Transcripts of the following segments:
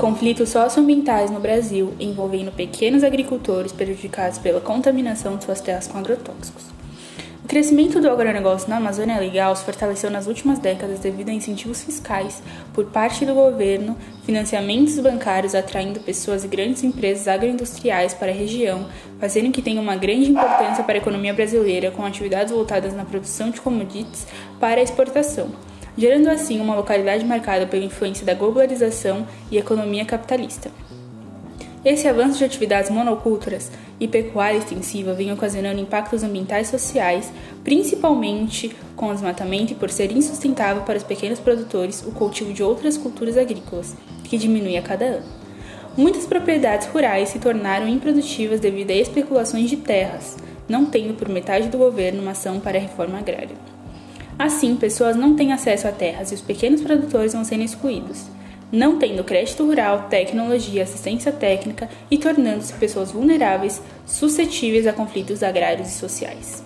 conflitos socioambientais no Brasil envolvendo pequenos agricultores prejudicados pela contaminação de suas terras com agrotóxicos. O crescimento do agronegócio na Amazônia Legal se fortaleceu nas últimas décadas devido a incentivos fiscais por parte do governo, financiamentos bancários atraindo pessoas e grandes empresas agroindustriais para a região, fazendo que tenha uma grande importância para a economia brasileira, com atividades voltadas na produção de commodities para exportação gerando assim uma localidade marcada pela influência da globalização e economia capitalista. Esse avanço de atividades monoculturas e pecuária extensiva vem ocasionando impactos ambientais e sociais, principalmente com o desmatamento e por ser insustentável para os pequenos produtores o cultivo de outras culturas agrícolas, que diminui a cada ano. Muitas propriedades rurais se tornaram improdutivas devido a especulações de terras, não tendo por metade do governo uma ação para a reforma agrária. Assim, pessoas não têm acesso a terras e os pequenos produtores vão sendo excluídos, não tendo crédito rural, tecnologia, assistência técnica e tornando-se pessoas vulneráveis, suscetíveis a conflitos agrários e sociais.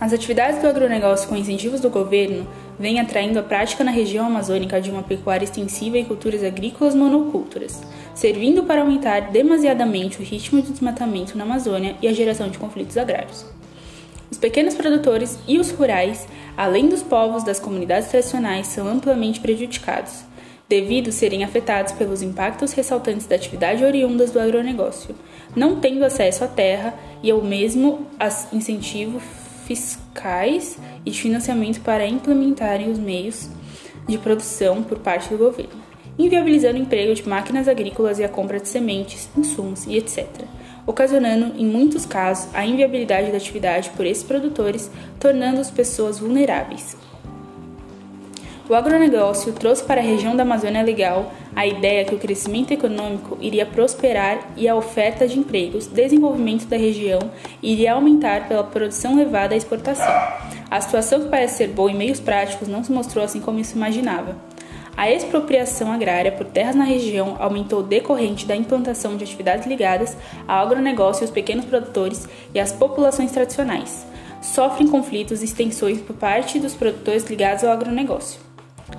As atividades do agronegócio com incentivos do governo vêm atraindo a prática na região amazônica de uma pecuária extensiva e culturas agrícolas monoculturas, servindo para aumentar demasiadamente o ritmo de desmatamento na Amazônia e a geração de conflitos agrários. Os pequenos produtores e os rurais, além dos povos das comunidades tradicionais, são amplamente prejudicados, devido serem afetados pelos impactos resultantes da atividade oriundas do agronegócio, não tendo acesso à terra e ao mesmo incentivos fiscais e de financiamento para implementarem os meios de produção por parte do governo, inviabilizando o emprego de máquinas agrícolas e a compra de sementes, insumos e etc ocasionando, em muitos casos, a inviabilidade da atividade por esses produtores, tornando-os pessoas vulneráveis. O agronegócio trouxe para a região da Amazônia Legal a ideia que o crescimento econômico iria prosperar e a oferta de empregos, desenvolvimento da região iria aumentar pela produção levada à exportação. A situação que parece ser boa em meios práticos não se mostrou assim como se imaginava. A expropriação agrária por terras na região aumentou decorrente da implantação de atividades ligadas ao agronegócio e aos pequenos produtores e às populações tradicionais. Sofrem conflitos e extensões por parte dos produtores ligados ao agronegócio.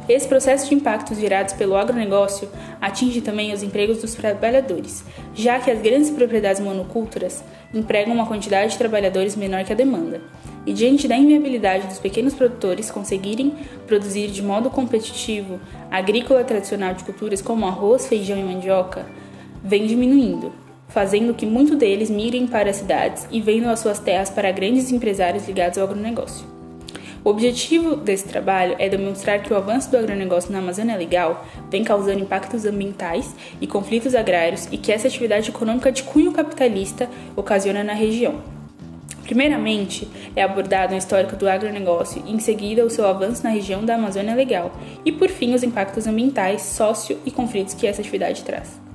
Esse processo de impactos gerados pelo agronegócio atinge também os empregos dos trabalhadores, já que as grandes propriedades monoculturas empregam uma quantidade de trabalhadores menor que a demanda e diante da inviabilidade dos pequenos produtores conseguirem produzir de modo competitivo agrícola tradicional de culturas como arroz, feijão e mandioca, vem diminuindo, fazendo que muitos deles migrem para as cidades e vendam as suas terras para grandes empresários ligados ao agronegócio. O objetivo desse trabalho é demonstrar que o avanço do agronegócio na Amazônia Legal vem causando impactos ambientais e conflitos agrários e que essa atividade econômica de cunho capitalista ocasiona na região. Primeiramente, é abordado o histórico do agronegócio em seguida o seu avanço na região da Amazônia Legal e, por fim, os impactos ambientais, sócio e conflitos que essa atividade traz.